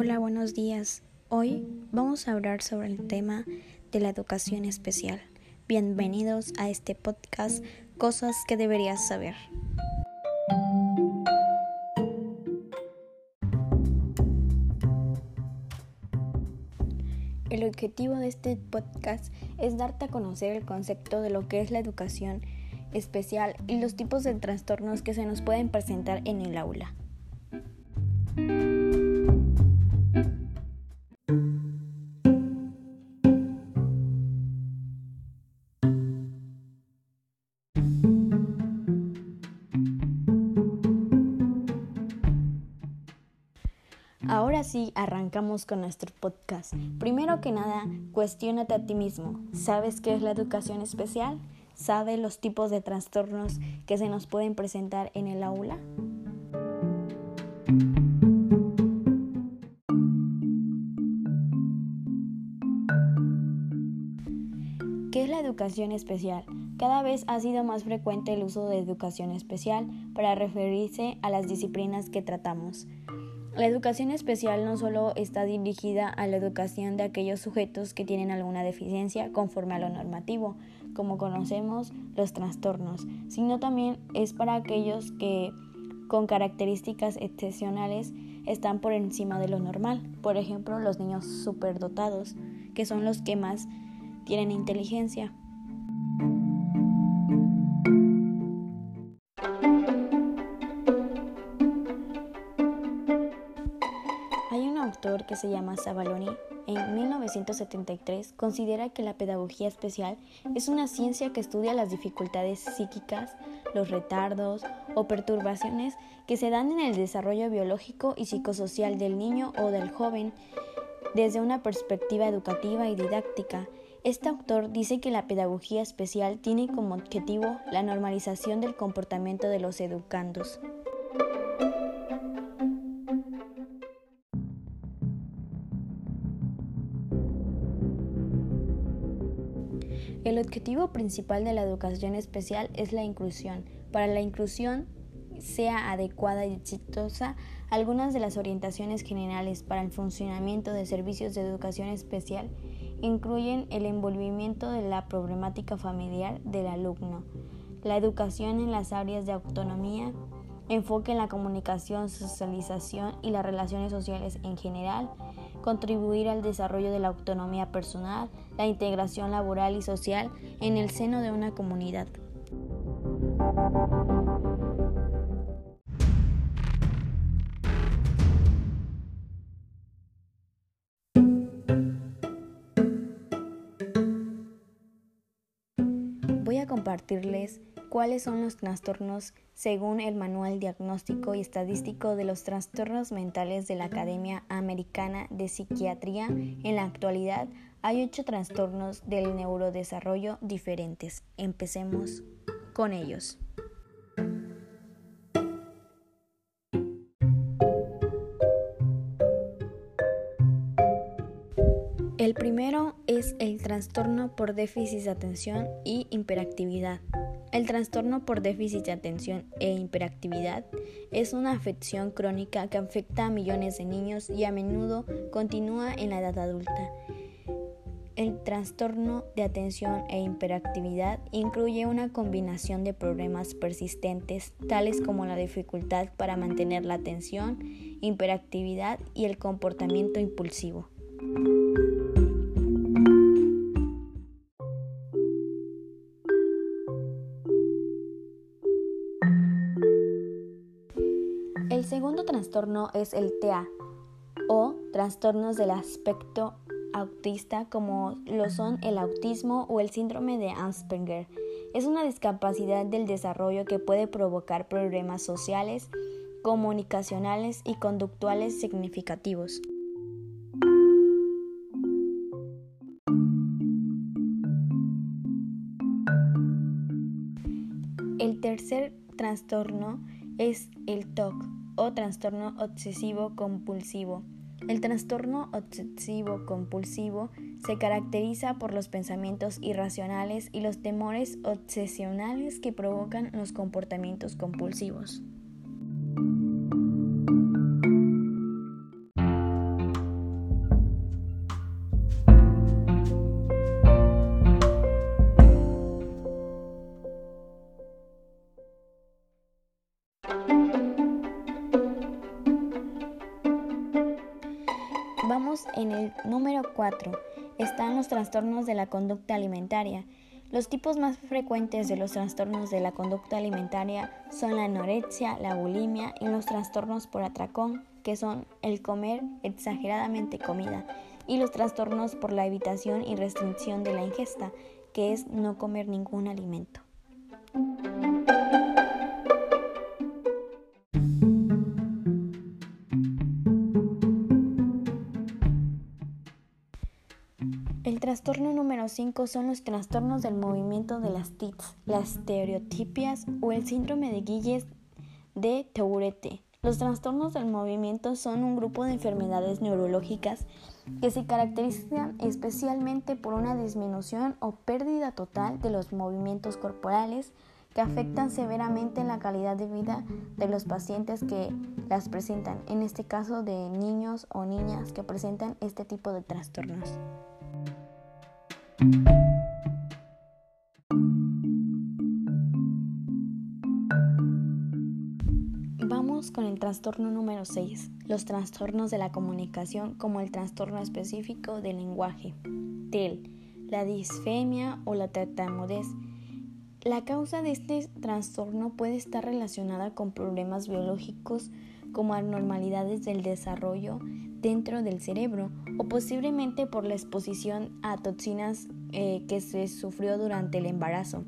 Hola, buenos días. Hoy vamos a hablar sobre el tema de la educación especial. Bienvenidos a este podcast Cosas que deberías saber. El objetivo de este podcast es darte a conocer el concepto de lo que es la educación especial y los tipos de trastornos que se nos pueden presentar en el aula. Arrancamos con nuestro podcast. Primero que nada, cuestionate a ti mismo. ¿Sabes qué es la educación especial? ¿Sabes los tipos de trastornos que se nos pueden presentar en el aula? ¿Qué es la educación especial? Cada vez ha sido más frecuente el uso de educación especial para referirse a las disciplinas que tratamos. La educación especial no solo está dirigida a la educación de aquellos sujetos que tienen alguna deficiencia conforme a lo normativo, como conocemos los trastornos, sino también es para aquellos que con características excepcionales están por encima de lo normal, por ejemplo los niños superdotados, que son los que más tienen inteligencia. Se llama Savaloni, en 1973 considera que la pedagogía especial es una ciencia que estudia las dificultades psíquicas, los retardos o perturbaciones que se dan en el desarrollo biológico y psicosocial del niño o del joven desde una perspectiva educativa y didáctica. Este autor dice que la pedagogía especial tiene como objetivo la normalización del comportamiento de los educandos. Objetivo principal de la educación especial es la inclusión. Para la inclusión sea adecuada y exitosa, algunas de las orientaciones generales para el funcionamiento de servicios de educación especial incluyen el envolvimiento de la problemática familiar del alumno, la educación en las áreas de autonomía, enfoque en la comunicación, socialización y las relaciones sociales en general, contribuir al desarrollo de la autonomía personal, la integración laboral y social en el seno de una comunidad. Voy a compartirles cuáles son los trastornos según el Manual Diagnóstico y Estadístico de los Trastornos Mentales de la Academia Americana de Psiquiatría. En la actualidad hay ocho trastornos del neurodesarrollo diferentes. Empecemos con ellos. El primero es el trastorno por déficit de atención y hiperactividad. El trastorno por déficit de atención e hiperactividad es una afección crónica que afecta a millones de niños y a menudo continúa en la edad adulta. El trastorno de atención e hiperactividad incluye una combinación de problemas persistentes tales como la dificultad para mantener la atención, hiperactividad y el comportamiento impulsivo. El segundo trastorno es el TEA o trastornos del aspecto autista como lo son el autismo o el síndrome de Asperger. Es una discapacidad del desarrollo que puede provocar problemas sociales, comunicacionales y conductuales significativos. El tercer trastorno es el TOC o trastorno obsesivo compulsivo. El trastorno obsesivo compulsivo se caracteriza por los pensamientos irracionales y los temores obsesionales que provocan los comportamientos compulsivos. En el número 4. Están los trastornos de la conducta alimentaria. Los tipos más frecuentes de los trastornos de la conducta alimentaria son la anorexia, la bulimia y los trastornos por atracón, que son el comer exageradamente comida, y los trastornos por la evitación y restricción de la ingesta, que es no comer ningún alimento. Trastorno número 5 son los trastornos del movimiento de las TICs, las estereotipias o el síndrome de Guilles de Tourette. Los trastornos del movimiento son un grupo de enfermedades neurológicas que se caracterizan especialmente por una disminución o pérdida total de los movimientos corporales que afectan severamente la calidad de vida de los pacientes que las presentan, en este caso de niños o niñas que presentan este tipo de trastornos. Vamos con el trastorno número 6, los trastornos de la comunicación como el trastorno específico del lenguaje, TEL, la disfemia o la tartamudez. La causa de este trastorno puede estar relacionada con problemas biológicos como anormalidades del desarrollo dentro del cerebro o posiblemente por la exposición a toxinas eh, que se sufrió durante el embarazo.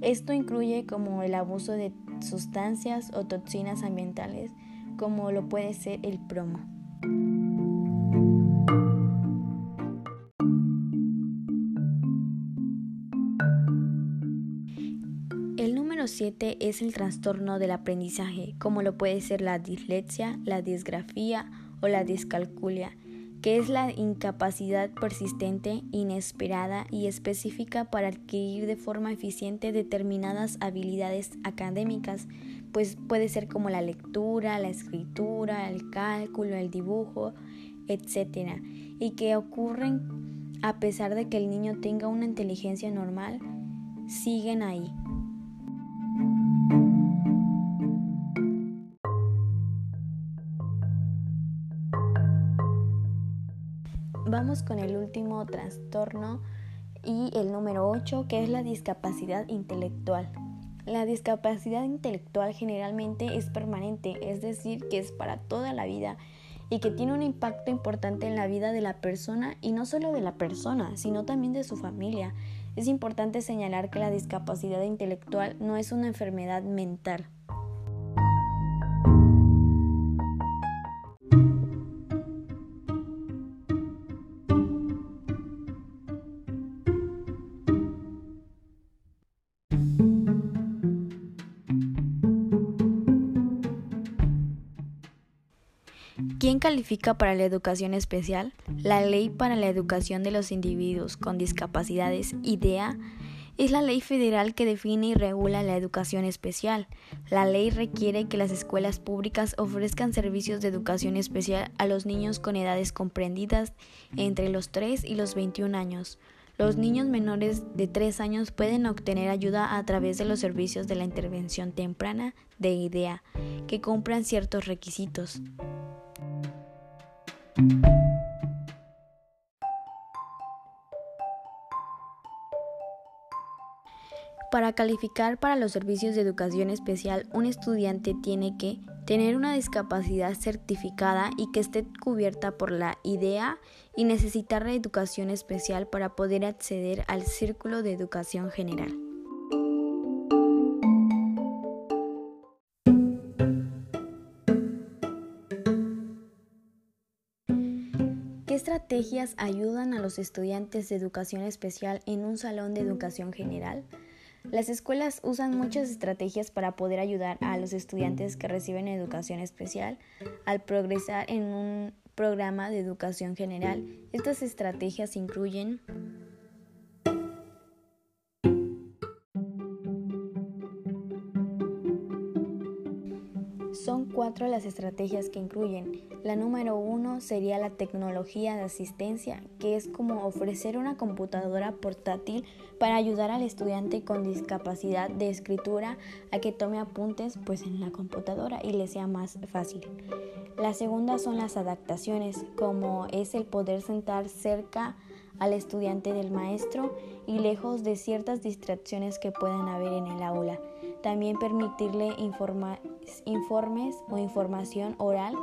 Esto incluye como el abuso de sustancias o toxinas ambientales como lo puede ser el plomo. Número 7 es el trastorno del aprendizaje, como lo puede ser la dislexia, la disgrafía o la discalculia, que es la incapacidad persistente, inesperada y específica para adquirir de forma eficiente determinadas habilidades académicas, pues puede ser como la lectura, la escritura, el cálculo, el dibujo, etc. Y que ocurren a pesar de que el niño tenga una inteligencia normal, siguen ahí. Vamos con el último trastorno y el número 8, que es la discapacidad intelectual. La discapacidad intelectual generalmente es permanente, es decir, que es para toda la vida y que tiene un impacto importante en la vida de la persona y no solo de la persona, sino también de su familia. Es importante señalar que la discapacidad intelectual no es una enfermedad mental. ¿Quién califica para la educación especial? La Ley para la Educación de los Individuos con Discapacidades, IDEA, es la ley federal que define y regula la educación especial. La ley requiere que las escuelas públicas ofrezcan servicios de educación especial a los niños con edades comprendidas entre los 3 y los 21 años. Los niños menores de 3 años pueden obtener ayuda a través de los servicios de la intervención temprana de IDEA, que cumplan ciertos requisitos. Para calificar para los servicios de educación especial, un estudiante tiene que tener una discapacidad certificada y que esté cubierta por la IDEA y necesitar educación especial para poder acceder al Círculo de Educación General. Estrategias ayudan a los estudiantes de educación especial en un salón de educación general? Las escuelas usan muchas estrategias para poder ayudar a los estudiantes que reciben educación especial al progresar en un programa de educación general. Estas estrategias incluyen cuatro las estrategias que incluyen. La número uno sería la tecnología de asistencia, que es como ofrecer una computadora portátil para ayudar al estudiante con discapacidad de escritura a que tome apuntes pues en la computadora y le sea más fácil. La segunda son las adaptaciones, como es el poder sentar cerca al estudiante del maestro y lejos de ciertas distracciones que puedan haber en el aula. También permitirle informes o información oral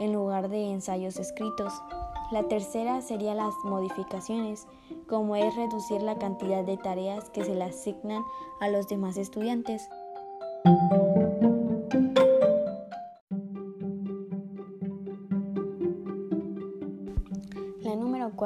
en lugar de ensayos escritos. La tercera sería las modificaciones, como es reducir la cantidad de tareas que se le asignan a los demás estudiantes.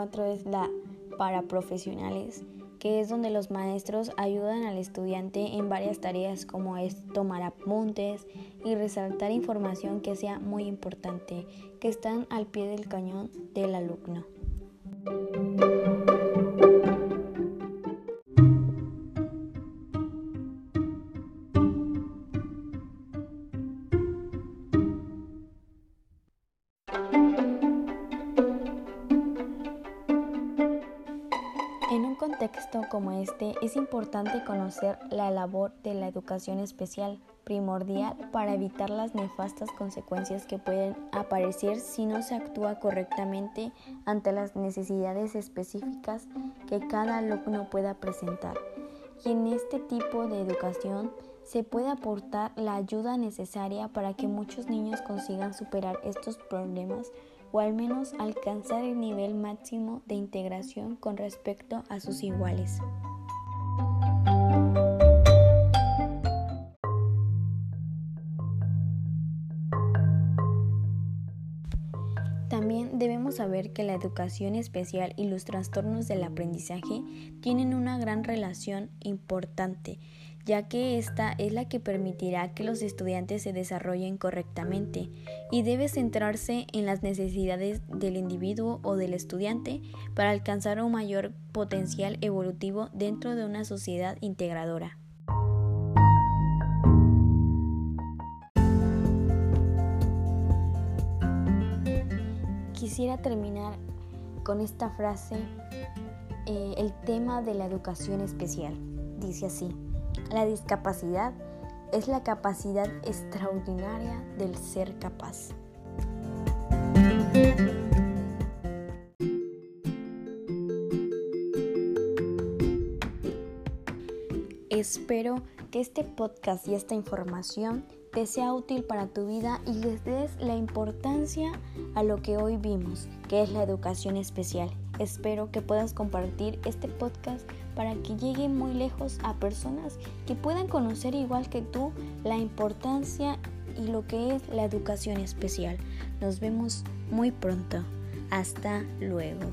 La número cuatro es la para profesionales, que es donde los maestros ayudan al estudiante en varias tareas como es tomar apuntes y resaltar información que sea muy importante, que están al pie del cañón del alumno. Como este es importante conocer la labor de la educación especial, primordial para evitar las nefastas consecuencias que pueden aparecer si no se actúa correctamente ante las necesidades específicas que cada alumno pueda presentar. Y en este tipo de educación se puede aportar la ayuda necesaria para que muchos niños consigan superar estos problemas o al menos alcanzar el nivel máximo de integración con respecto a sus iguales. También debemos saber que la educación especial y los trastornos del aprendizaje tienen una gran relación importante ya que esta es la que permitirá que los estudiantes se desarrollen correctamente y debe centrarse en las necesidades del individuo o del estudiante para alcanzar un mayor potencial evolutivo dentro de una sociedad integradora. Quisiera terminar con esta frase, eh, el tema de la educación especial. Dice así. La discapacidad es la capacidad extraordinaria del ser capaz. Espero que este podcast y esta información te sea útil para tu vida y les des la importancia a lo que hoy vimos, que es la educación especial. Espero que puedas compartir este podcast para que llegue muy lejos a personas que puedan conocer igual que tú la importancia y lo que es la educación especial. Nos vemos muy pronto. Hasta luego.